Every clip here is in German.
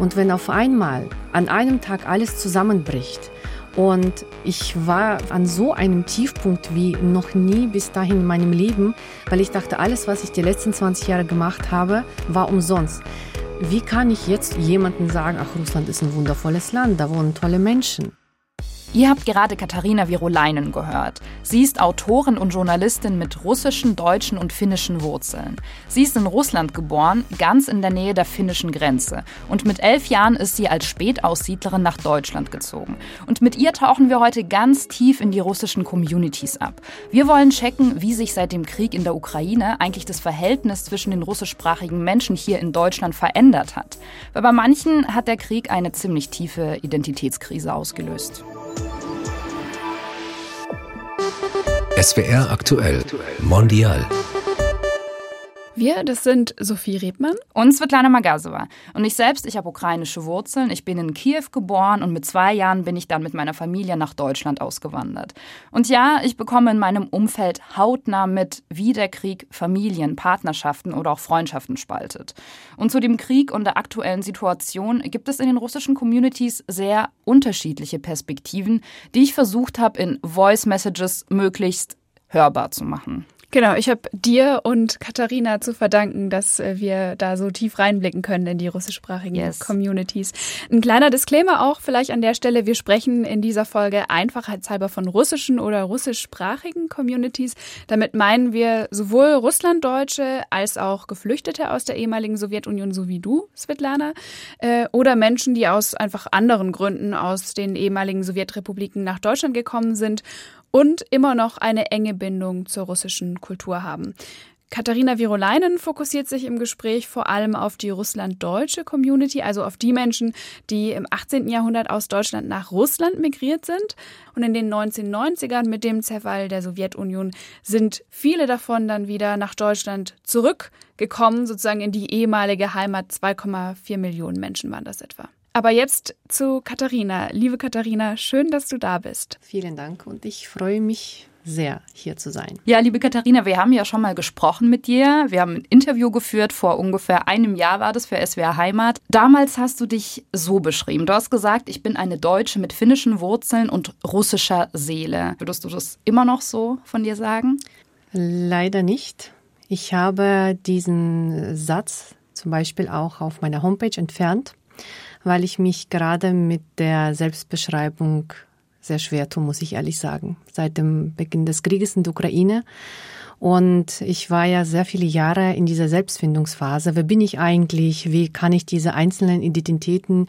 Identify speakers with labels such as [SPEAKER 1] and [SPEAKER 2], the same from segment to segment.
[SPEAKER 1] Und wenn auf einmal an einem Tag alles zusammenbricht, und ich war an so einem Tiefpunkt wie noch nie bis dahin in meinem Leben, weil ich dachte, alles, was ich die letzten 20 Jahre gemacht habe, war umsonst. Wie kann ich jetzt jemandem sagen, ach, Russland ist ein wundervolles Land, da wohnen tolle Menschen?
[SPEAKER 2] Ihr habt gerade Katharina Virolainen gehört. Sie ist Autorin und Journalistin mit russischen, deutschen und finnischen Wurzeln. Sie ist in Russland geboren, ganz in der Nähe der finnischen Grenze. Und mit elf Jahren ist sie als Spätaussiedlerin nach Deutschland gezogen. Und mit ihr tauchen wir heute ganz tief in die russischen Communities ab. Wir wollen checken, wie sich seit dem Krieg in der Ukraine eigentlich das Verhältnis zwischen den russischsprachigen Menschen hier in Deutschland verändert hat. Weil bei manchen hat der Krieg eine ziemlich tiefe Identitätskrise ausgelöst.
[SPEAKER 3] SWR aktuell Mondial.
[SPEAKER 4] Wir, das sind Sophie Rebmann
[SPEAKER 2] und Svetlana Magasova. Und ich selbst, ich habe ukrainische Wurzeln. Ich bin in Kiew geboren und mit zwei Jahren bin ich dann mit meiner Familie nach Deutschland ausgewandert. Und ja, ich bekomme in meinem Umfeld hautnah mit, wie der Krieg Familien, Partnerschaften oder auch Freundschaften spaltet. Und zu dem Krieg und der aktuellen Situation gibt es in den russischen Communities sehr unterschiedliche Perspektiven, die ich versucht habe, in Voice Messages möglichst hörbar zu machen.
[SPEAKER 4] Genau, ich habe dir und Katharina zu verdanken, dass äh, wir da so tief reinblicken können in die russischsprachigen yes. Communities. Ein kleiner Disclaimer auch vielleicht an der Stelle. Wir sprechen in dieser Folge einfachheitshalber von russischen oder russischsprachigen Communities. Damit meinen wir sowohl Russlanddeutsche als auch Geflüchtete aus der ehemaligen Sowjetunion, so wie du, Svetlana, äh, oder Menschen, die aus einfach anderen Gründen aus den ehemaligen Sowjetrepubliken nach Deutschland gekommen sind und immer noch eine enge Bindung zur russischen Kultur haben. Katharina Virolainen fokussiert sich im Gespräch vor allem auf die russlanddeutsche Community, also auf die Menschen, die im 18. Jahrhundert aus Deutschland nach Russland migriert sind. Und in den 1990ern mit dem Zerfall der Sowjetunion sind viele davon dann wieder nach Deutschland zurückgekommen, sozusagen in die ehemalige Heimat. 2,4 Millionen Menschen waren das etwa. Aber jetzt zu Katharina. Liebe Katharina, schön, dass du da bist.
[SPEAKER 1] Vielen Dank und ich freue mich sehr, hier zu sein.
[SPEAKER 2] Ja, liebe Katharina, wir haben ja schon mal gesprochen mit dir. Wir haben ein Interview geführt, vor ungefähr einem Jahr war das für SWR Heimat. Damals hast du dich so beschrieben. Du hast gesagt, ich bin eine Deutsche mit finnischen Wurzeln und russischer Seele. Würdest du das immer noch so von dir sagen?
[SPEAKER 1] Leider nicht. Ich habe diesen Satz zum Beispiel auch auf meiner Homepage entfernt weil ich mich gerade mit der Selbstbeschreibung sehr schwer tue, muss ich ehrlich sagen. Seit dem Beginn des Krieges in der Ukraine. Und ich war ja sehr viele Jahre in dieser Selbstfindungsphase. Wer bin ich eigentlich? Wie kann ich diese einzelnen Identitäten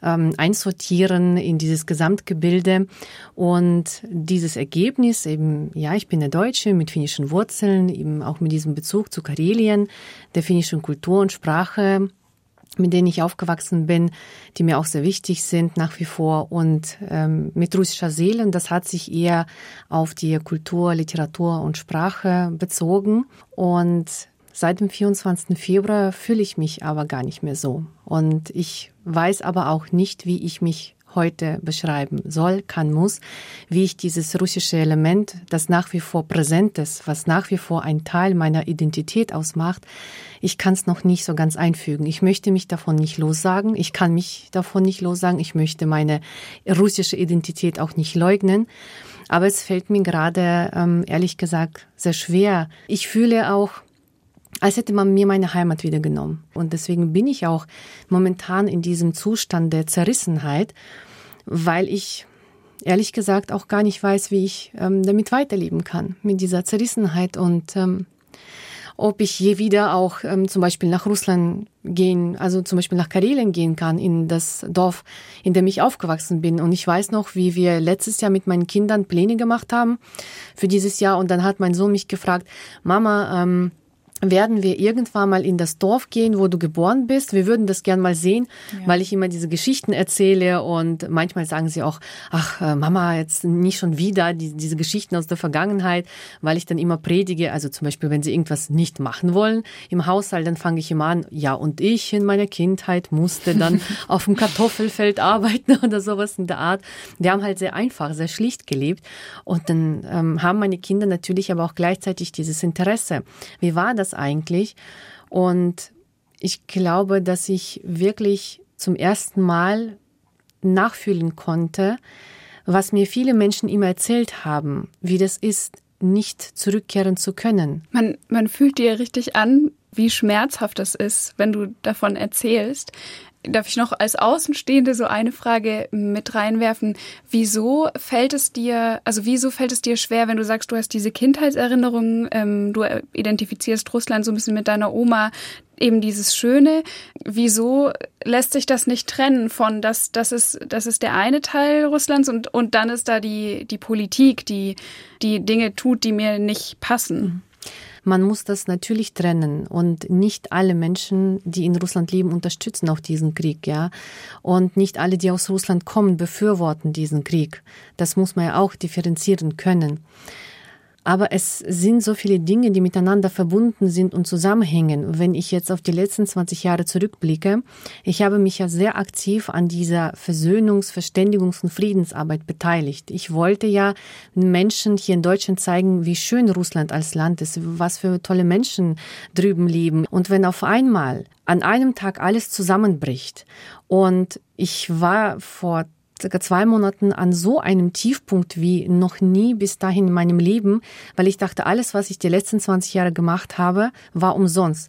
[SPEAKER 1] ähm, einsortieren in dieses Gesamtgebilde? Und dieses Ergebnis eben, ja, ich bin eine Deutsche mit finnischen Wurzeln, eben auch mit diesem Bezug zu Karelien, der finnischen Kultur und Sprache, mit denen ich aufgewachsen bin, die mir auch sehr wichtig sind nach wie vor und ähm, mit russischer Seele. Und das hat sich eher auf die Kultur, Literatur und Sprache bezogen. Und seit dem 24. Februar fühle ich mich aber gar nicht mehr so. Und ich weiß aber auch nicht, wie ich mich heute beschreiben soll, kann, muss, wie ich dieses russische Element, das nach wie vor präsent ist, was nach wie vor ein Teil meiner Identität ausmacht, ich kann es noch nicht so ganz einfügen. Ich möchte mich davon nicht lossagen. Ich kann mich davon nicht lossagen. Ich möchte meine russische Identität auch nicht leugnen. Aber es fällt mir gerade, ähm, ehrlich gesagt, sehr schwer. Ich fühle auch, als hätte man mir meine Heimat wieder genommen. Und deswegen bin ich auch momentan in diesem Zustand der Zerrissenheit, weil ich ehrlich gesagt auch gar nicht weiß, wie ich ähm, damit weiterleben kann, mit dieser Zerrissenheit und ähm, ob ich je wieder auch ähm, zum Beispiel nach Russland gehen, also zum Beispiel nach Karelien gehen kann, in das Dorf, in dem ich aufgewachsen bin. Und ich weiß noch, wie wir letztes Jahr mit meinen Kindern Pläne gemacht haben für dieses Jahr. Und dann hat mein Sohn mich gefragt, Mama, ähm, werden wir irgendwann mal in das Dorf gehen, wo du geboren bist. Wir würden das gern mal sehen, ja. weil ich immer diese Geschichten erzähle und manchmal sagen sie auch, ach äh, Mama, jetzt nicht schon wieder die, diese Geschichten aus der Vergangenheit, weil ich dann immer predige. Also zum Beispiel, wenn sie irgendwas nicht machen wollen im Haushalt, dann fange ich immer an, ja und ich in meiner Kindheit musste dann auf dem Kartoffelfeld arbeiten oder sowas in der Art. Wir haben halt sehr einfach, sehr schlicht gelebt und dann ähm, haben meine Kinder natürlich aber auch gleichzeitig dieses Interesse. Wie war das eigentlich? Und ich glaube, dass ich wirklich zum ersten Mal nachfühlen konnte, was mir viele Menschen immer erzählt haben, wie das ist, nicht zurückkehren zu können.
[SPEAKER 4] Man, man fühlt dir richtig an, wie schmerzhaft das ist, wenn du davon erzählst. Darf ich noch als Außenstehende so eine Frage mit reinwerfen? Wieso fällt es dir, also wieso fällt es dir schwer, wenn du sagst, du hast diese Kindheitserinnerungen, ähm, du identifizierst Russland so ein bisschen mit deiner Oma, eben dieses Schöne. Wieso lässt sich das nicht trennen von, dass das ist, das ist der eine Teil Russlands und, und dann ist da die, die Politik, die, die Dinge tut, die mir nicht passen?
[SPEAKER 1] Man muss das natürlich trennen und nicht alle Menschen, die in Russland leben, unterstützen auch diesen Krieg, ja. Und nicht alle, die aus Russland kommen, befürworten diesen Krieg. Das muss man ja auch differenzieren können. Aber es sind so viele Dinge, die miteinander verbunden sind und zusammenhängen. Wenn ich jetzt auf die letzten 20 Jahre zurückblicke, ich habe mich ja sehr aktiv an dieser Versöhnungs-, Verständigungs- und Friedensarbeit beteiligt. Ich wollte ja Menschen hier in Deutschland zeigen, wie schön Russland als Land ist, was für tolle Menschen drüben leben. Und wenn auf einmal an einem Tag alles zusammenbricht und ich war vor circa zwei Monaten an so einem Tiefpunkt wie noch nie bis dahin in meinem Leben, weil ich dachte, alles, was ich die letzten 20 Jahre gemacht habe, war umsonst.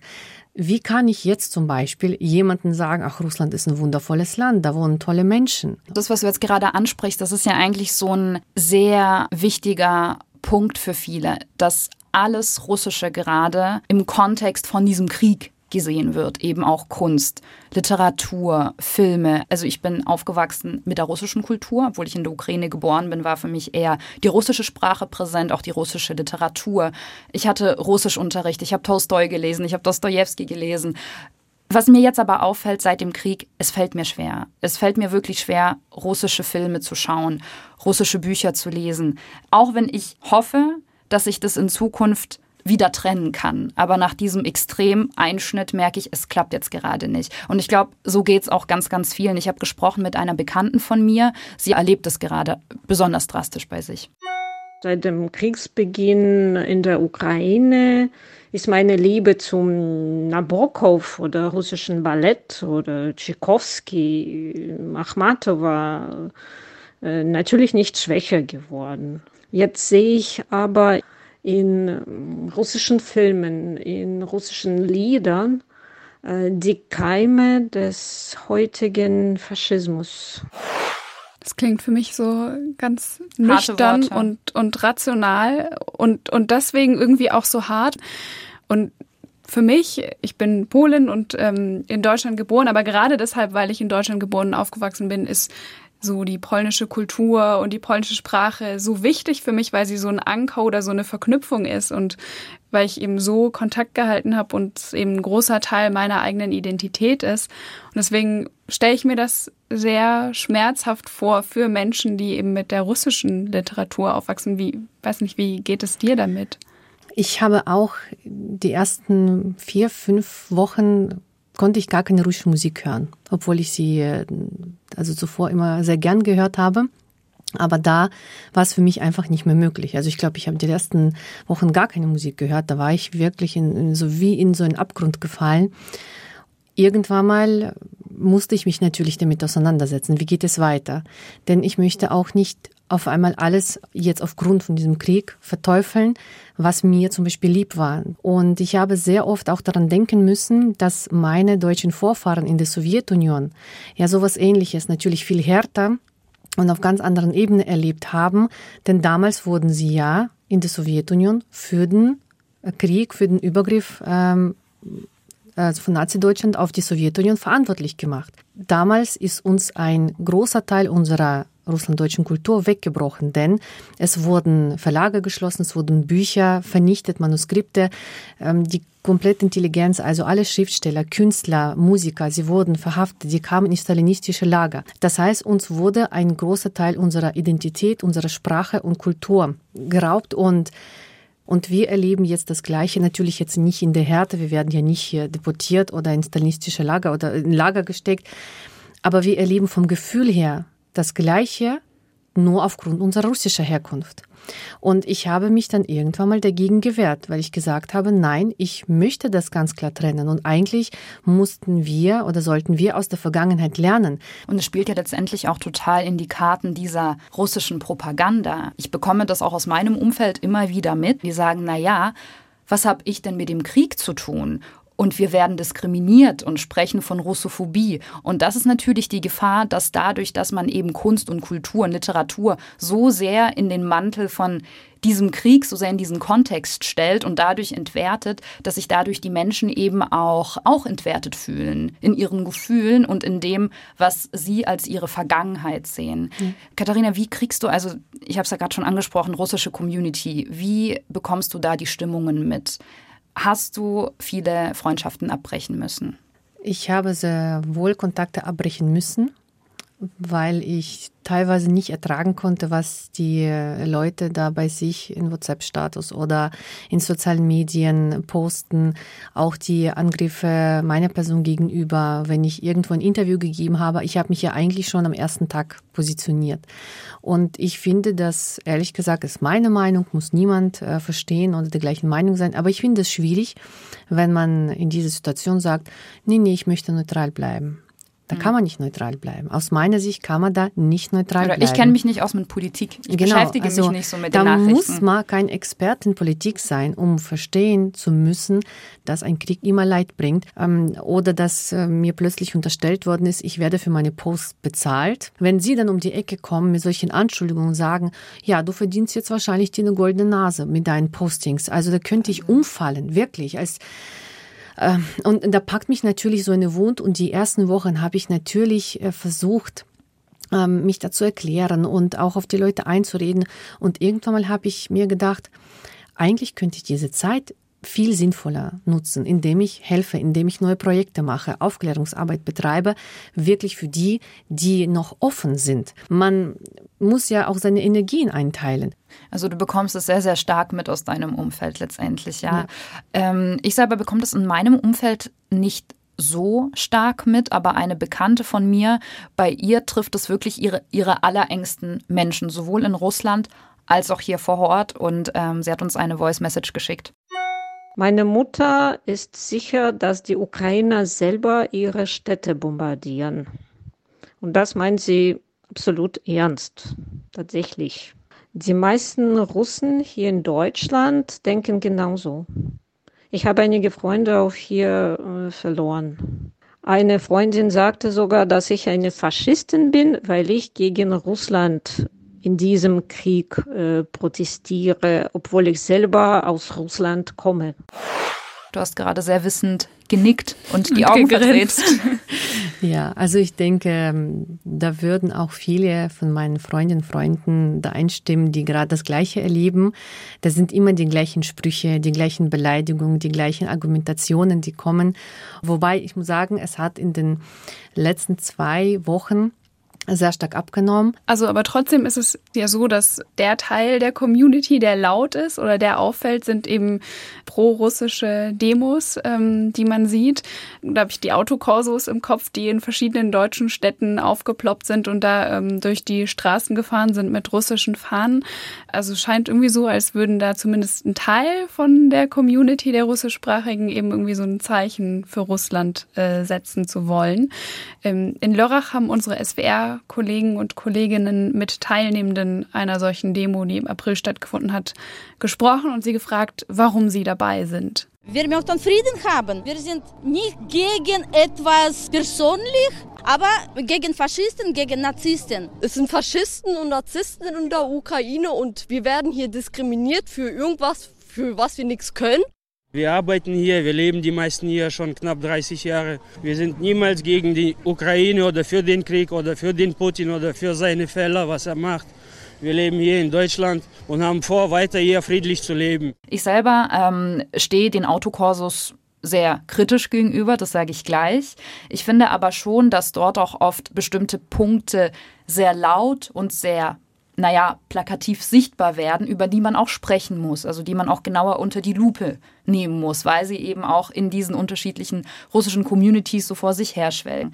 [SPEAKER 1] Wie kann ich jetzt zum Beispiel jemanden sagen, ach, Russland ist ein wundervolles Land, da wohnen tolle Menschen?
[SPEAKER 2] Das, was du jetzt gerade ansprichst, das ist ja eigentlich so ein sehr wichtiger Punkt für viele, dass alles Russische gerade im Kontext von diesem Krieg gesehen wird, eben auch Kunst, Literatur, Filme. Also ich bin aufgewachsen mit der russischen Kultur, obwohl ich in der Ukraine geboren bin, war für mich eher die russische Sprache präsent, auch die russische Literatur. Ich hatte Russischunterricht, ich habe Tolstoi gelesen, ich habe Dostoevsky gelesen. Was mir jetzt aber auffällt seit dem Krieg, es fällt mir schwer. Es fällt mir wirklich schwer, russische Filme zu schauen, russische Bücher zu lesen. Auch wenn ich hoffe, dass sich das in Zukunft wieder trennen kann. Aber nach diesem Extrem-Einschnitt merke ich, es klappt jetzt gerade nicht. Und ich glaube, so geht es auch ganz, ganz vielen. Ich habe gesprochen mit einer Bekannten von mir. Sie erlebt es gerade besonders drastisch bei sich.
[SPEAKER 5] Seit dem Kriegsbeginn in der Ukraine ist meine Liebe zum Nabokov oder russischen Ballett oder Tchaikovsky, Achmatowa äh, natürlich nicht schwächer geworden. Jetzt sehe ich aber in ähm, russischen Filmen, in russischen Liedern äh, die Keime des heutigen Faschismus.
[SPEAKER 4] Das klingt für mich so ganz nüchtern und, und rational und, und deswegen irgendwie auch so hart. Und für mich, ich bin Polin und ähm, in Deutschland geboren, aber gerade deshalb, weil ich in Deutschland geboren und aufgewachsen bin, ist so die polnische Kultur und die polnische Sprache so wichtig für mich, weil sie so ein Anker oder so eine Verknüpfung ist und weil ich eben so Kontakt gehalten habe und eben ein großer Teil meiner eigenen Identität ist. Und deswegen stelle ich mir das sehr schmerzhaft vor für Menschen, die eben mit der russischen Literatur aufwachsen. Wie, weiß nicht, wie geht es dir damit?
[SPEAKER 1] Ich habe auch die ersten vier, fünf Wochen konnte ich gar keine russische Musik hören, obwohl ich sie äh, also zuvor immer sehr gern gehört habe. Aber da war es für mich einfach nicht mehr möglich. Also ich glaube, ich habe die ersten Wochen gar keine Musik gehört. Da war ich wirklich in, in, so wie in so einen Abgrund gefallen. Irgendwann mal musste ich mich natürlich damit auseinandersetzen. Wie geht es weiter? Denn ich möchte auch nicht auf einmal alles jetzt aufgrund von diesem Krieg verteufeln, was mir zum Beispiel lieb war. Und ich habe sehr oft auch daran denken müssen, dass meine deutschen Vorfahren in der Sowjetunion ja sowas ähnliches, natürlich viel härter und auf ganz anderen Ebenen erlebt haben, denn damals wurden sie ja in der Sowjetunion für den Krieg, für den Übergriff ähm, also von Nazi-Deutschland auf die Sowjetunion verantwortlich gemacht. Damals ist uns ein großer Teil unserer russlanddeutschen Kultur weggebrochen, denn es wurden Verlage geschlossen, es wurden Bücher vernichtet, Manuskripte, ähm, die komplette Intelligenz, also alle Schriftsteller, Künstler, Musiker, sie wurden verhaftet, sie kamen in stalinistische Lager. Das heißt, uns wurde ein großer Teil unserer Identität, unserer Sprache und Kultur geraubt. Und und wir erleben jetzt das Gleiche, natürlich jetzt nicht in der Härte, wir werden ja nicht hier deportiert oder in stalinistische Lager oder in Lager gesteckt, aber wir erleben vom Gefühl her das Gleiche nur aufgrund unserer russischen Herkunft. Und ich habe mich dann irgendwann mal dagegen gewehrt, weil ich gesagt habe, nein, ich möchte das ganz klar trennen. Und eigentlich mussten wir oder sollten wir aus der Vergangenheit lernen.
[SPEAKER 2] Und es spielt ja letztendlich auch total in die Karten dieser russischen Propaganda. Ich bekomme das auch aus meinem Umfeld immer wieder mit. Die sagen, na ja, was habe ich denn mit dem Krieg zu tun? Und wir werden diskriminiert und sprechen von Russophobie. Und das ist natürlich die Gefahr, dass dadurch, dass man eben Kunst und Kultur und Literatur so sehr in den Mantel von diesem Krieg so sehr in diesen Kontext stellt und dadurch entwertet, dass sich dadurch die Menschen eben auch, auch entwertet fühlen in ihren Gefühlen und in dem, was sie als ihre Vergangenheit sehen. Mhm. Katharina, wie kriegst du, also ich habe es ja gerade schon angesprochen, russische Community, wie bekommst du da die Stimmungen mit? Hast du viele Freundschaften abbrechen müssen?
[SPEAKER 1] Ich habe sehr wohl Kontakte abbrechen müssen, weil ich teilweise nicht ertragen konnte, was die Leute da bei sich in WhatsApp-Status oder in sozialen Medien posten. Auch die Angriffe meiner Person gegenüber, wenn ich irgendwo ein Interview gegeben habe. Ich habe mich ja eigentlich schon am ersten Tag positioniert. Und ich finde, dass ehrlich gesagt ist meine Meinung, muss niemand äh, verstehen oder der gleichen Meinung sein. Aber ich finde es schwierig, wenn man in dieser Situation sagt, nee, nee, ich möchte neutral bleiben. Da kann man nicht neutral bleiben. Aus meiner Sicht kann man da nicht neutral Oder bleiben.
[SPEAKER 2] Ich kenne mich nicht aus mit Politik. Ich genau, beschäftige also, mich nicht so mit den Nachrichten.
[SPEAKER 1] Da muss man kein Experte in Politik sein, um verstehen zu müssen, dass ein Krieg immer Leid bringt. Ähm, oder dass äh, mir plötzlich unterstellt worden ist, ich werde für meine Posts bezahlt. Wenn Sie dann um die Ecke kommen mit solchen Anschuldigungen und sagen, ja, du verdienst jetzt wahrscheinlich dir eine goldene Nase mit deinen Postings. Also da könnte ich umfallen, wirklich. Als und da packt mich natürlich so eine Wut und die ersten Wochen habe ich natürlich äh, versucht, ähm, mich dazu erklären und auch auf die Leute einzureden. Und irgendwann mal habe ich mir gedacht, eigentlich könnte ich diese Zeit viel sinnvoller nutzen, indem ich helfe, indem ich neue Projekte mache, Aufklärungsarbeit betreibe, wirklich für die, die noch offen sind. Man muss ja auch seine Energien einteilen.
[SPEAKER 2] Also du bekommst es sehr, sehr stark mit aus deinem Umfeld letztendlich, ja. ja. Ähm, ich selber bekomme das in meinem Umfeld nicht so stark mit, aber eine Bekannte von mir, bei ihr trifft es wirklich ihre, ihre allerengsten Menschen, sowohl in Russland als auch hier vor Ort. Und ähm, sie hat uns eine Voice Message geschickt.
[SPEAKER 5] Meine Mutter ist sicher, dass die Ukrainer selber ihre Städte bombardieren. Und das meint sie absolut ernst, tatsächlich. Die meisten Russen hier in Deutschland denken genauso. Ich habe einige Freunde auch hier äh, verloren. Eine Freundin sagte sogar, dass ich eine Faschistin bin, weil ich gegen Russland in diesem Krieg äh, protestiere, obwohl ich selber aus Russland komme.
[SPEAKER 2] Du hast gerade sehr wissend genickt und die Augen verdreht.
[SPEAKER 1] Ja, also ich denke, ähm, da würden auch viele von meinen Freundinnen und Freunden da einstimmen, die gerade das Gleiche erleben. Da sind immer die gleichen Sprüche, die gleichen Beleidigungen, die gleichen Argumentationen, die kommen. Wobei ich muss sagen, es hat in den letzten zwei Wochen sehr stark abgenommen.
[SPEAKER 4] Also aber trotzdem ist es ja so, dass der Teil der Community, der laut ist oder der auffällt, sind eben pro-russische Demos, ähm, die man sieht. Da habe ich die Autokorsos im Kopf, die in verschiedenen deutschen Städten aufgeploppt sind und da ähm, durch die Straßen gefahren sind mit russischen Fahnen. Also scheint irgendwie so, als würden da zumindest ein Teil von der Community der russischsprachigen eben irgendwie so ein Zeichen für Russland äh, setzen zu wollen. Ähm, in Lörrach haben unsere SWR Kollegen und Kolleginnen mit Teilnehmenden einer solchen Demo, die im April stattgefunden hat, gesprochen und sie gefragt, warum sie dabei sind.
[SPEAKER 6] Wir möchten Frieden haben. Wir sind nicht gegen etwas persönlich, aber gegen Faschisten, gegen Narzissten.
[SPEAKER 7] Es sind Faschisten und Narzissten in der Ukraine und wir werden hier diskriminiert für irgendwas, für was wir nichts können.
[SPEAKER 8] Wir arbeiten hier, wir leben die meisten hier schon knapp 30 Jahre. Wir sind niemals gegen die Ukraine oder für den Krieg oder für den Putin oder für seine Fälle, was er macht. Wir leben hier in Deutschland und haben vor, weiter hier friedlich zu leben.
[SPEAKER 2] Ich selber ähm, stehe den Autokorsos sehr kritisch gegenüber, das sage ich gleich. Ich finde aber schon, dass dort auch oft bestimmte Punkte sehr laut und sehr naja, plakativ sichtbar werden, über die man auch sprechen muss, also die man auch genauer unter die Lupe nehmen muss, weil sie eben auch in diesen unterschiedlichen russischen Communities so vor sich herschwellen.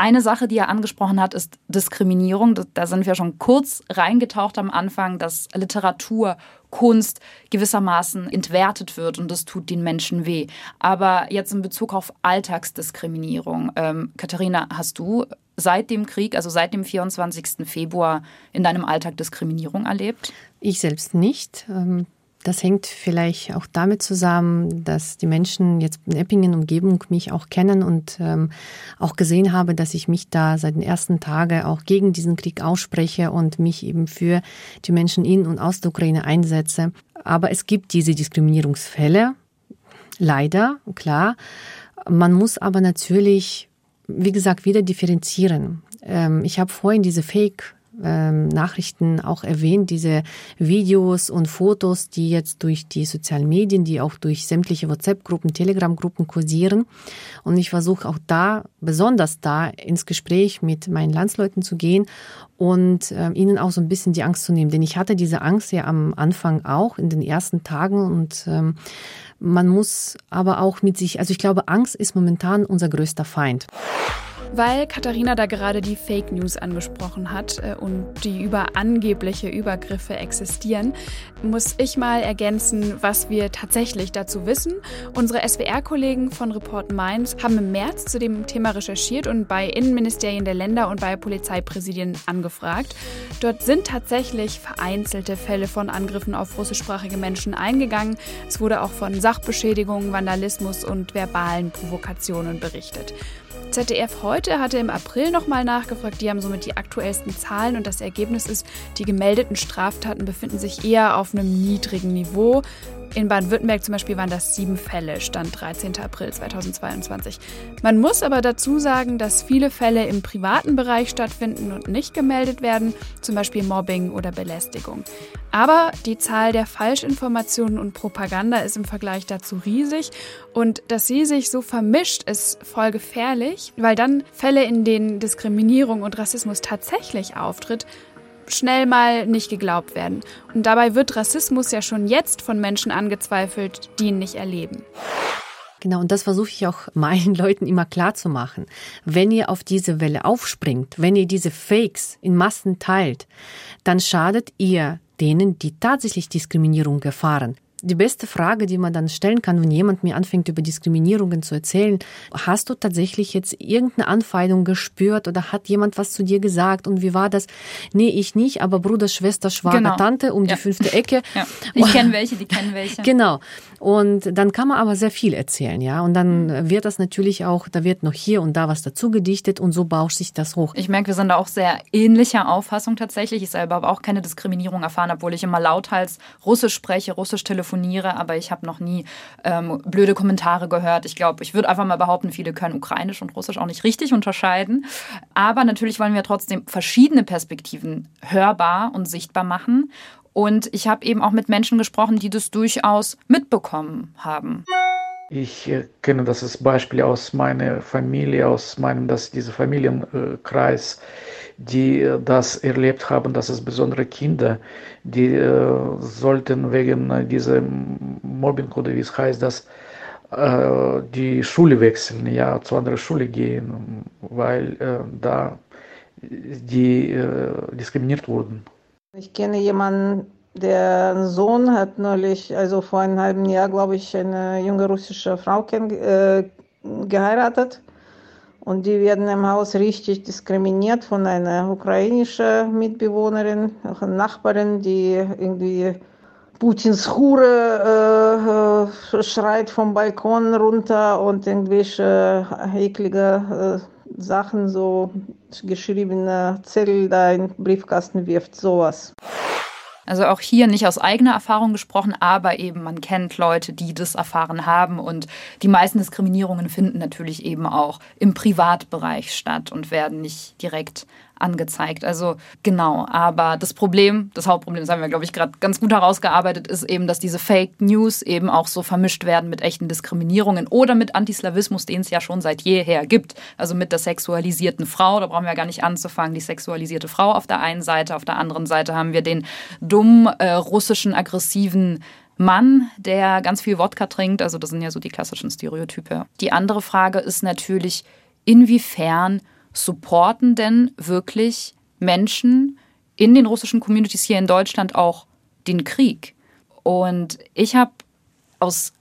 [SPEAKER 2] Eine Sache, die er angesprochen hat, ist Diskriminierung. Da sind wir schon kurz reingetaucht am Anfang, dass Literatur, Kunst gewissermaßen entwertet wird und das tut den Menschen weh. Aber jetzt in Bezug auf Alltagsdiskriminierung, ähm, Katharina, hast du seit dem Krieg, also seit dem 24. Februar, in deinem Alltag Diskriminierung erlebt?
[SPEAKER 1] Ich selbst nicht. Ähm, das hängt vielleicht auch damit zusammen, dass die Menschen jetzt in Eppingen Umgebung mich auch kennen und ähm, auch gesehen habe, dass ich mich da seit den ersten Tagen auch gegen diesen Krieg ausspreche und mich eben für die Menschen in und aus der Ukraine einsetze. Aber es gibt diese Diskriminierungsfälle, leider, klar. Man muss aber natürlich, wie gesagt, wieder differenzieren. Ähm, ich habe vorhin diese Fake ähm, Nachrichten auch erwähnt, diese Videos und Fotos, die jetzt durch die sozialen Medien, die auch durch sämtliche WhatsApp-Gruppen, Telegram-Gruppen kursieren. Und ich versuche auch da, besonders da, ins Gespräch mit meinen Landsleuten zu gehen und äh, ihnen auch so ein bisschen die Angst zu nehmen. Denn ich hatte diese Angst ja am Anfang auch in den ersten Tagen und ähm, man muss aber auch mit sich, also ich glaube, Angst ist momentan unser größter Feind.
[SPEAKER 4] Weil Katharina da gerade die Fake News angesprochen hat äh, und die über angebliche Übergriffe existieren, muss ich mal ergänzen, was wir tatsächlich dazu wissen. Unsere SWR-Kollegen von Report Mainz haben im März zu dem Thema recherchiert und bei Innenministerien der Länder und bei Polizeipräsidien angefragt. Dort sind tatsächlich vereinzelte Fälle von Angriffen auf russischsprachige Menschen eingegangen. Es wurde auch von Sachbeschädigungen, Vandalismus und verbalen Provokationen berichtet. ZDF heute hatte im April nochmal nachgefragt. Die haben somit die aktuellsten Zahlen und das Ergebnis ist, die gemeldeten Straftaten befinden sich eher auf einem niedrigen Niveau. In Baden-Württemberg zum Beispiel waren das sieben Fälle, Stand 13. April 2022. Man muss aber dazu sagen, dass viele Fälle im privaten Bereich stattfinden und nicht gemeldet werden, zum Beispiel Mobbing oder Belästigung. Aber die Zahl der Falschinformationen und Propaganda ist im Vergleich dazu riesig und dass sie sich so vermischt, ist voll gefährlich, weil dann Fälle, in denen Diskriminierung und Rassismus tatsächlich auftritt, schnell mal nicht geglaubt werden. Und dabei wird Rassismus ja schon jetzt von Menschen angezweifelt, die ihn nicht erleben.
[SPEAKER 1] Genau, und das versuche ich auch meinen Leuten immer klar zu machen. Wenn ihr auf diese Welle aufspringt, wenn ihr diese Fakes in Massen teilt, dann schadet ihr denen, die tatsächlich Diskriminierung erfahren die beste Frage, die man dann stellen kann, wenn jemand mir anfängt, über Diskriminierungen zu erzählen, hast du tatsächlich jetzt irgendeine Anfeindung gespürt oder hat jemand was zu dir gesagt und wie war das? Nee, ich nicht, aber Bruder, Schwester, Schwager, genau. Tante um ja. die fünfte Ecke.
[SPEAKER 2] Ja. Ich kenne welche, die kennen welche.
[SPEAKER 1] Genau. Und dann kann man aber sehr viel erzählen, ja. Und dann wird das natürlich auch, da wird noch hier und da was dazu gedichtet und so bauscht sich das hoch.
[SPEAKER 2] Ich merke, wir sind da auch sehr ähnlicher Auffassung tatsächlich. Ich selber habe auch keine Diskriminierung erfahren, obwohl ich immer lauthals Russisch spreche, Russisch telefoniere telefoniere, aber ich habe noch nie ähm, blöde Kommentare gehört. Ich glaube, ich würde einfach mal behaupten, viele können Ukrainisch und Russisch auch nicht richtig unterscheiden. Aber natürlich wollen wir trotzdem verschiedene Perspektiven hörbar und sichtbar machen. Und ich habe eben auch mit Menschen gesprochen, die das durchaus mitbekommen haben.
[SPEAKER 9] Ich äh, kenne das als Beispiel aus meiner Familie, aus meinem, dass dieser Familienkreis, die äh, das erlebt haben, dass es besondere Kinder, die äh, sollten wegen dieser Mobbing oder wie es heißt, dass die Schule wechseln, ja, zu anderer Schule gehen, weil da die diskriminiert wurden.
[SPEAKER 10] Ich kenne jemanden, der Sohn hat neulich, also vor einem halben Jahr, glaube ich, eine junge russische Frau äh, geheiratet. Und die werden im Haus richtig diskriminiert von einer ukrainischen Mitbewohnerin, Nachbarin, die irgendwie Putins Hure äh, schreit vom Balkon runter und irgendwelche eklige äh, Sachen, so geschriebene Zettel da in den Briefkasten wirft, sowas.
[SPEAKER 2] Also auch hier nicht aus eigener Erfahrung gesprochen, aber eben man kennt Leute, die das erfahren haben und die meisten Diskriminierungen finden natürlich eben auch im Privatbereich statt und werden nicht direkt angezeigt. Also genau, aber das Problem, das Hauptproblem, das haben wir, glaube ich, gerade ganz gut herausgearbeitet, ist eben, dass diese Fake News eben auch so vermischt werden mit echten Diskriminierungen oder mit Antislawismus, den es ja schon seit jeher gibt. Also mit der sexualisierten Frau, da brauchen wir ja gar nicht anzufangen, die sexualisierte Frau auf der einen Seite, auf der anderen Seite haben wir den dummen äh, russischen aggressiven Mann, der ganz viel Wodka trinkt. Also das sind ja so die klassischen Stereotype. Die andere Frage ist natürlich, inwiefern supporten denn wirklich Menschen in den russischen Communities hier in Deutschland auch den Krieg? Und ich habe aus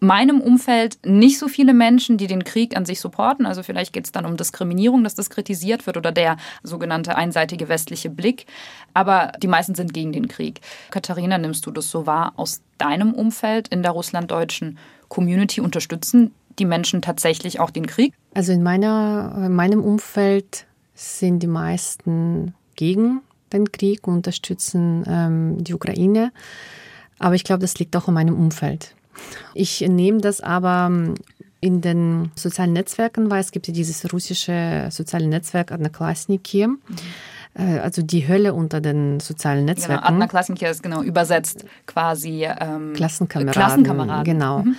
[SPEAKER 2] meinem Umfeld nicht so viele Menschen, die den Krieg an sich supporten. Also vielleicht geht es dann um Diskriminierung, dass das kritisiert wird oder der sogenannte einseitige westliche Blick. Aber die meisten sind gegen den Krieg. Katharina, nimmst du das so wahr aus deinem Umfeld in der russlanddeutschen Community? Unterstützen die Menschen tatsächlich auch den Krieg?
[SPEAKER 1] Also in, meiner, in meinem Umfeld sind die meisten gegen den Krieg, unterstützen ähm, die Ukraine. Aber ich glaube, das liegt auch in meinem Umfeld. Ich nehme das aber ähm, in den sozialen Netzwerken, weil es gibt ja dieses russische soziale Netzwerk Adnaklasniki. Mhm. Also die Hölle unter den sozialen genau, Netzwerken.
[SPEAKER 2] Genau, Adnaklasniki ist genau übersetzt quasi ähm,
[SPEAKER 1] Klassenkameraden.
[SPEAKER 2] Klassenkameraden.
[SPEAKER 1] Genau. Mhm.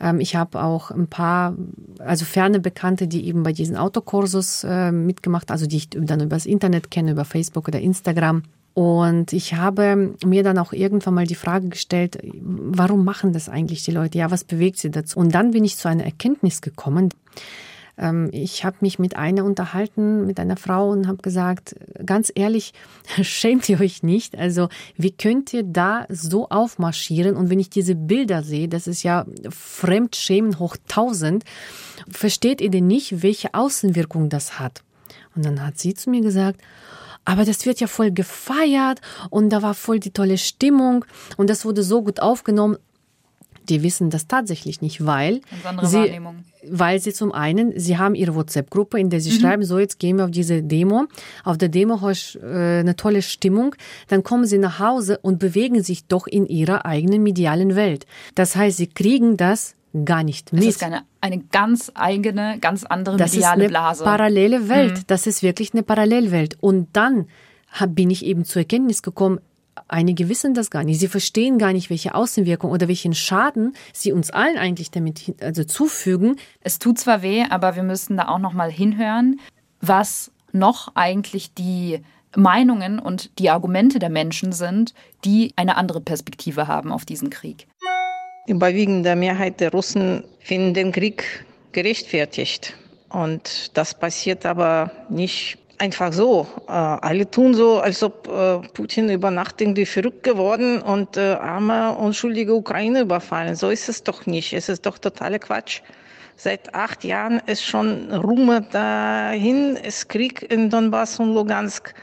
[SPEAKER 1] Ähm, ich habe auch ein paar, also ferne Bekannte, die eben bei diesen Autokursus äh, mitgemacht, also die ich dann übers Internet kenne, über Facebook oder Instagram. Und ich habe mir dann auch irgendwann mal die Frage gestellt, warum machen das eigentlich die Leute? Ja, was bewegt sie dazu? Und dann bin ich zu einer Erkenntnis gekommen. Ähm, ich habe mich mit einer unterhalten, mit einer Frau und habe gesagt, ganz ehrlich, schämt ihr euch nicht? Also wie könnt ihr da so aufmarschieren? Und wenn ich diese Bilder sehe, das ist ja Fremdschämen hoch tausend, versteht ihr denn nicht, welche Außenwirkung das hat? Und dann hat sie zu mir gesagt, aber das wird ja voll gefeiert und da war voll die tolle Stimmung und das wurde so gut aufgenommen. Die wissen das tatsächlich nicht, weil sie, weil sie zum einen, sie haben ihre WhatsApp-Gruppe, in der sie mhm. schreiben, so jetzt gehen wir auf diese Demo. Auf der Demo hast äh, eine tolle Stimmung. Dann kommen sie nach Hause und bewegen sich doch in ihrer eigenen medialen Welt. Das heißt, sie kriegen das gar nicht mit.
[SPEAKER 2] Das ist eine, eine ganz eigene, ganz andere das mediale
[SPEAKER 1] Blase. Das ist eine parallele Welt. Mhm. Das ist wirklich eine Parallelwelt. Und dann bin ich eben zur Erkenntnis gekommen, einige wissen das gar nicht. Sie verstehen gar nicht, welche Außenwirkung oder welchen Schaden sie uns allen eigentlich damit also zufügen.
[SPEAKER 2] Es tut zwar weh, aber wir müssen da auch noch mal hinhören, was noch eigentlich die Meinungen und die Argumente der Menschen sind, die eine andere Perspektive haben auf diesen Krieg.
[SPEAKER 10] Die überwiegende Mehrheit der Russen finden den Krieg gerechtfertigt. Und das passiert aber nicht einfach so. Äh, alle tun so, als ob äh, Putin über Nacht irgendwie verrückt geworden und äh, arme, unschuldige Ukraine überfallen. So ist es doch nicht. Es ist doch totaler Quatsch. Seit acht Jahren ist schon Ruhe dahin, ist Krieg in Donbass und Lugansk.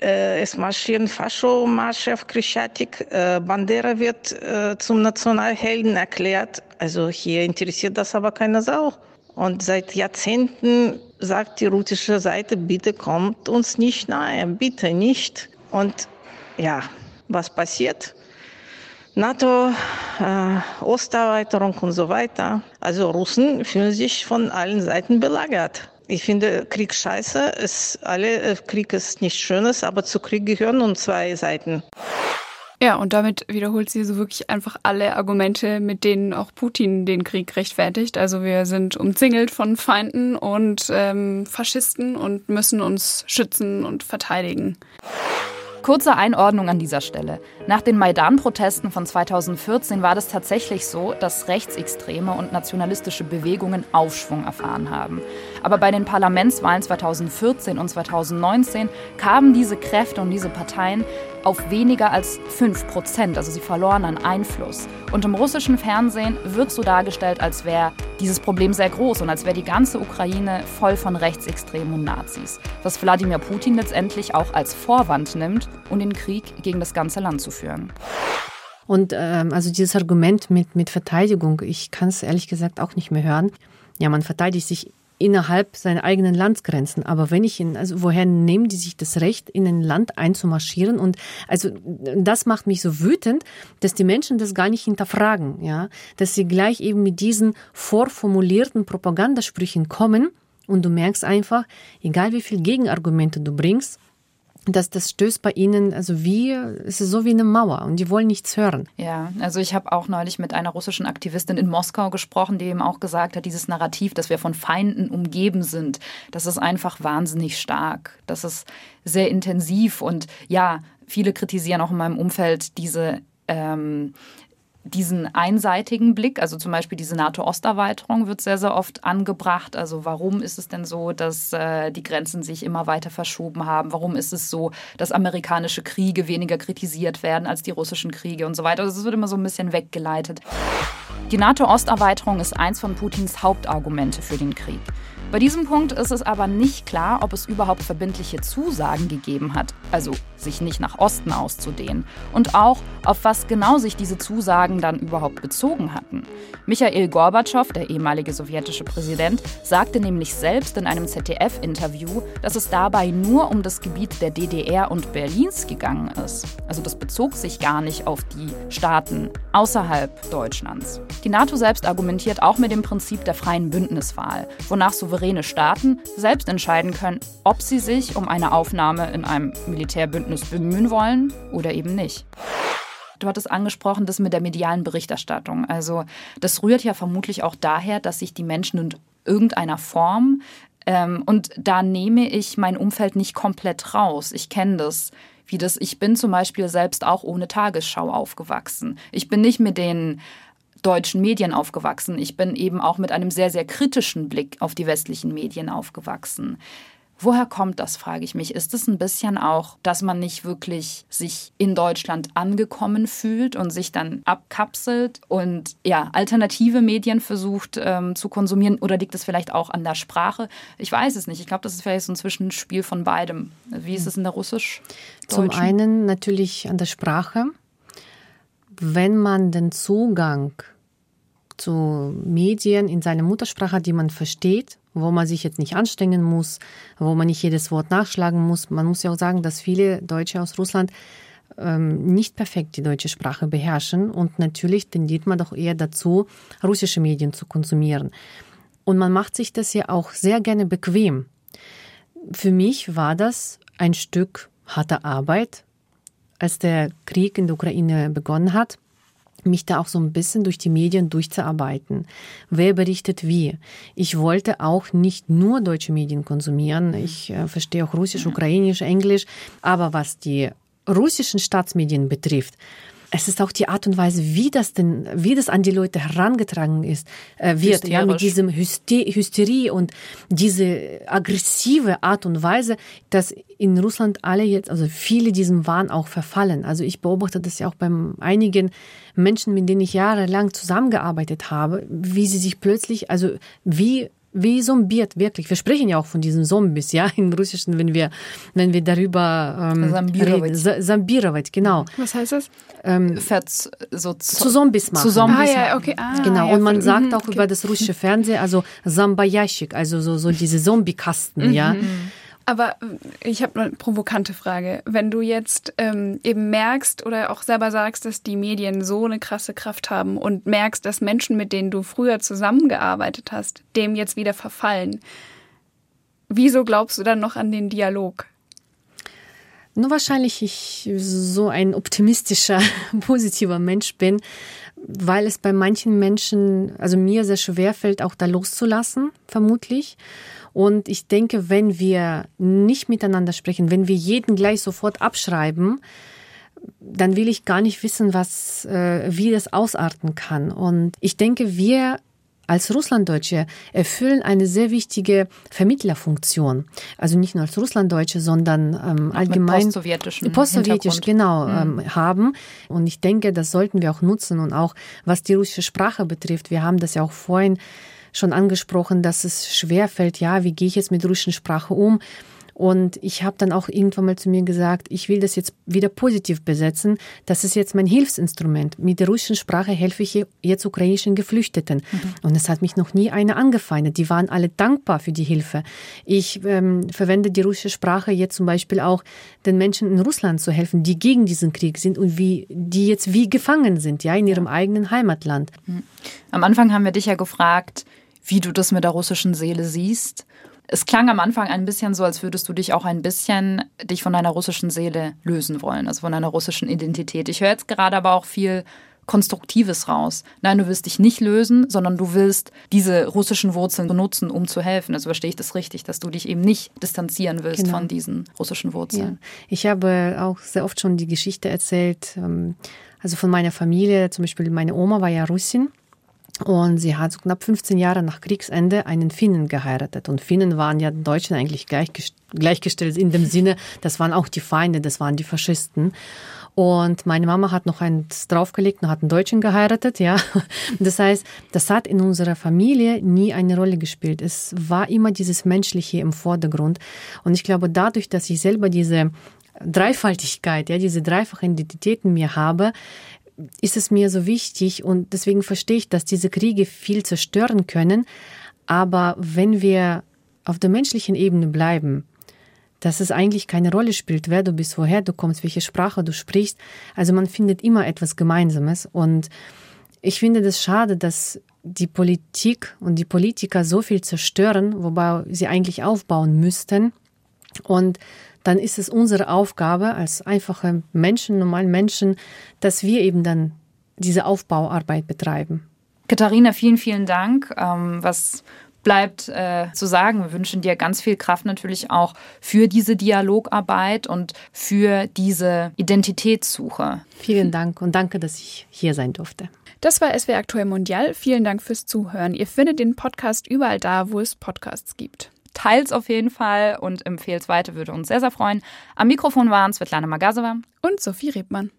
[SPEAKER 10] Äh, es marschieren Faschomarsche auf Krischatik. Äh, Bandera wird äh, zum Nationalhelden erklärt. Also hier interessiert das aber keine Sau. Und seit Jahrzehnten sagt die russische Seite, bitte kommt uns nicht nahe, bitte nicht. Und ja, was passiert? NATO, äh, Osterweiterung und so weiter. Also Russen fühlen sich von allen Seiten belagert. Ich finde Krieg scheiße. Ist alle, äh, Krieg ist nichts Schönes, aber zu Krieg gehören nun zwei Seiten.
[SPEAKER 4] Ja, und damit wiederholt sie so wirklich einfach alle Argumente, mit denen auch Putin den Krieg rechtfertigt. Also wir sind umzingelt von Feinden und ähm, Faschisten und müssen uns schützen und verteidigen.
[SPEAKER 2] Kurze Einordnung an dieser Stelle. Nach den Maidan-Protesten von 2014 war es tatsächlich so, dass rechtsextreme und nationalistische Bewegungen Aufschwung erfahren haben. Aber bei den Parlamentswahlen 2014 und 2019 kamen diese Kräfte und diese Parteien auf weniger als 5 Prozent. Also sie verloren an Einfluss. Und im russischen Fernsehen wird so dargestellt, als wäre dieses Problem sehr groß und als wäre die ganze Ukraine voll von Rechtsextremen und Nazis. Was Wladimir Putin letztendlich auch als Vorwand nimmt, um den Krieg gegen das ganze Land zu führen.
[SPEAKER 1] Und ähm, also dieses Argument mit, mit Verteidigung, ich kann es ehrlich gesagt auch nicht mehr hören. Ja, man verteidigt sich innerhalb seiner eigenen Landsgrenzen. Aber wenn ich in, also woher nehmen die sich das Recht, in ein Land einzumarschieren? Und also das macht mich so wütend, dass die Menschen das gar nicht hinterfragen, ja, dass sie gleich eben mit diesen vorformulierten Propagandasprüchen kommen und du merkst einfach, egal wie viel Gegenargumente du bringst, dass das stößt bei ihnen, also wie, es ist so wie eine Mauer und die wollen nichts hören.
[SPEAKER 2] Ja, also ich habe auch neulich mit einer russischen Aktivistin in Moskau gesprochen, die eben auch gesagt hat, dieses Narrativ, dass wir von Feinden umgeben sind, das ist einfach wahnsinnig stark. Das ist sehr intensiv und ja, viele kritisieren auch in meinem Umfeld diese ähm, diesen einseitigen Blick, also zum Beispiel diese NATO-Osterweiterung wird sehr, sehr oft angebracht. Also warum ist es denn so, dass äh, die Grenzen sich immer weiter verschoben haben? Warum ist es so, dass amerikanische Kriege weniger kritisiert werden als die russischen Kriege und so weiter? Also es wird immer so ein bisschen weggeleitet. Die NATO-Osterweiterung ist eins von Putins Hauptargumente für den Krieg. Bei diesem Punkt ist es aber nicht klar, ob es überhaupt verbindliche Zusagen gegeben hat, also sich nicht nach Osten auszudehnen, und auch, auf was genau sich diese Zusagen dann überhaupt bezogen hatten. Michael Gorbatschow, der ehemalige sowjetische Präsident, sagte nämlich selbst in einem ZDF-Interview, dass es dabei nur um das Gebiet der DDR und Berlins gegangen ist. Also das bezog sich gar nicht auf die Staaten außerhalb Deutschlands. Die NATO selbst argumentiert auch mit dem Prinzip der freien Bündniswahl, wonach souverän souveräne Staaten selbst entscheiden können, ob sie sich um eine Aufnahme in einem Militärbündnis bemühen wollen oder eben nicht. Du hattest angesprochen, das mit der medialen Berichterstattung. Also das rührt ja vermutlich auch daher, dass sich die Menschen in irgendeiner Form, ähm, und da nehme ich mein Umfeld nicht komplett raus. Ich kenne das wie das, ich bin zum Beispiel selbst auch ohne Tagesschau aufgewachsen. Ich bin nicht mit den deutschen Medien aufgewachsen. Ich bin eben auch mit einem sehr, sehr kritischen Blick auf die westlichen Medien aufgewachsen. Woher kommt das, frage ich mich. Ist es ein bisschen auch, dass man nicht wirklich sich in Deutschland angekommen fühlt und sich dann abkapselt und ja, alternative Medien versucht ähm, zu konsumieren? Oder liegt es vielleicht auch an der Sprache? Ich weiß es nicht. Ich glaube, das ist vielleicht so ein Zwischenspiel von beidem. Wie ist es in der Russisch?
[SPEAKER 1] Zum einen natürlich an der Sprache wenn man den Zugang zu Medien in seiner Muttersprache die man versteht, wo man sich jetzt nicht anstrengen muss, wo man nicht jedes Wort nachschlagen muss. Man muss ja auch sagen, dass viele Deutsche aus Russland ähm, nicht perfekt die deutsche Sprache beherrschen und natürlich tendiert man doch eher dazu, russische Medien zu konsumieren. Und man macht sich das ja auch sehr gerne bequem. Für mich war das ein Stück harte Arbeit, als der Krieg in der Ukraine begonnen hat, mich da auch so ein bisschen durch die Medien durchzuarbeiten. Wer berichtet wie? Ich wollte auch nicht nur deutsche Medien konsumieren. Ich äh, verstehe auch Russisch, Ukrainisch, Englisch. Aber was die russischen Staatsmedien betrifft, es ist auch die Art und Weise, wie das denn, wie das an die Leute herangetragen ist, äh, wird, ja, mit diesem Hyster Hysterie und diese aggressive Art und Weise, dass in Russland alle jetzt, also viele diesem Wahn auch verfallen. Also ich beobachte das ja auch bei einigen Menschen, mit denen ich jahrelang zusammengearbeitet habe, wie sie sich plötzlich, also wie wie zombiert, wirklich. Wir sprechen ja auch von diesen Zombies, ja, im Russischen, wenn wir, wenn wir darüber ähm, Zambirovat. reden. genau.
[SPEAKER 4] Was heißt das?
[SPEAKER 1] Ähm, Verz, so zu Zombies machen. Zu
[SPEAKER 4] Zombies. Ah, ja, okay. Ah,
[SPEAKER 1] genau.
[SPEAKER 4] Ja,
[SPEAKER 1] und man sagt auch okay. über das russische Fernsehen, also Zambayashik, also so, so diese Zombiekasten, ja.
[SPEAKER 4] Aber äh, ich habe eine provokante Frage. Wenn du jetzt ähm, eben merkst oder auch selber sagst, dass die Medien so eine krasse Kraft haben und merkst, dass Menschen, mit denen du früher zusammengearbeitet hast, dem jetzt wieder verfallen, wieso glaubst du dann noch an den Dialog?
[SPEAKER 1] Nur wahrscheinlich ich so ein optimistischer, positiver Mensch bin, weil es bei manchen Menschen, also mir sehr schwer fällt, auch da loszulassen, vermutlich. Und ich denke, wenn wir nicht miteinander sprechen, wenn wir jeden gleich sofort abschreiben, dann will ich gar nicht wissen, was, äh, wie das ausarten kann. Und ich denke, wir als Russlanddeutsche erfüllen eine sehr wichtige Vermittlerfunktion. Also nicht nur als Russlanddeutsche, sondern ähm, allgemein
[SPEAKER 2] postsowjetischen
[SPEAKER 1] postsowjetisch genau mhm. ähm, haben. Und ich denke, das sollten wir auch nutzen. Und auch was die russische Sprache betrifft, wir haben das ja auch vorhin schon angesprochen, dass es schwer fällt, ja, wie gehe ich jetzt mit russischen Sprache um? Und ich habe dann auch irgendwann mal zu mir gesagt, ich will das jetzt wieder positiv besetzen. Das ist jetzt mein Hilfsinstrument. Mit der russischen Sprache helfe ich jetzt ukrainischen Geflüchteten. Mhm. Und es hat mich noch nie einer angefeindet. Die waren alle dankbar für die Hilfe. Ich ähm, verwende die russische Sprache jetzt zum Beispiel auch den Menschen in Russland zu helfen, die gegen diesen Krieg sind und wie, die jetzt wie gefangen sind, ja, in ihrem ja. eigenen Heimatland. Mhm.
[SPEAKER 2] Am Anfang haben wir dich ja gefragt, wie du das mit der russischen Seele siehst. Es klang am Anfang ein bisschen so, als würdest du dich auch ein bisschen dich von deiner russischen Seele lösen wollen, also von deiner russischen Identität. Ich höre jetzt gerade aber auch viel Konstruktives raus. Nein, du willst dich nicht lösen, sondern du willst diese russischen Wurzeln benutzen, um zu helfen. Also verstehe ich das richtig, dass du dich eben nicht distanzieren willst genau. von diesen russischen Wurzeln.
[SPEAKER 1] Ja. Ich habe auch sehr oft schon die Geschichte erzählt, ähm, also von meiner Familie, zum Beispiel meine Oma war ja Russin. Und sie hat so knapp 15 Jahre nach Kriegsende einen Finnen geheiratet. Und Finnen waren ja Deutschen eigentlich gleichgestellt in dem Sinne, das waren auch die Feinde, das waren die Faschisten. Und meine Mama hat noch eins draufgelegt und hat einen Deutschen geheiratet, ja. Das heißt, das hat in unserer Familie nie eine Rolle gespielt. Es war immer dieses Menschliche im Vordergrund. Und ich glaube, dadurch, dass ich selber diese Dreifaltigkeit, ja, diese dreifache Identität in mir habe, ist es mir so wichtig und deswegen verstehe ich, dass diese Kriege viel zerstören können. Aber wenn wir auf der menschlichen Ebene bleiben, dass es eigentlich keine Rolle spielt, wer du bist, woher du kommst, welche Sprache du sprichst. Also man findet immer etwas Gemeinsames. Und ich finde das schade, dass die Politik und die Politiker so viel zerstören, wobei sie eigentlich aufbauen müssten. Und dann ist es unsere Aufgabe als einfache Menschen, normalen Menschen, dass wir eben dann diese Aufbauarbeit betreiben.
[SPEAKER 2] Katharina, vielen, vielen Dank. Ähm, was bleibt äh, zu sagen? Wir wünschen dir ganz viel Kraft natürlich auch für diese Dialogarbeit und für diese Identitätssuche.
[SPEAKER 1] Vielen Dank und danke, dass ich hier sein durfte.
[SPEAKER 4] Das war SW Aktuell Mondial. Vielen Dank fürs Zuhören. Ihr findet den Podcast überall da, wo es Podcasts gibt.
[SPEAKER 2] Teils auf jeden Fall und empfehlt es weiter, würde uns sehr, sehr freuen. Am Mikrofon waren Svetlana Magasova
[SPEAKER 4] und Sophie Rebmann.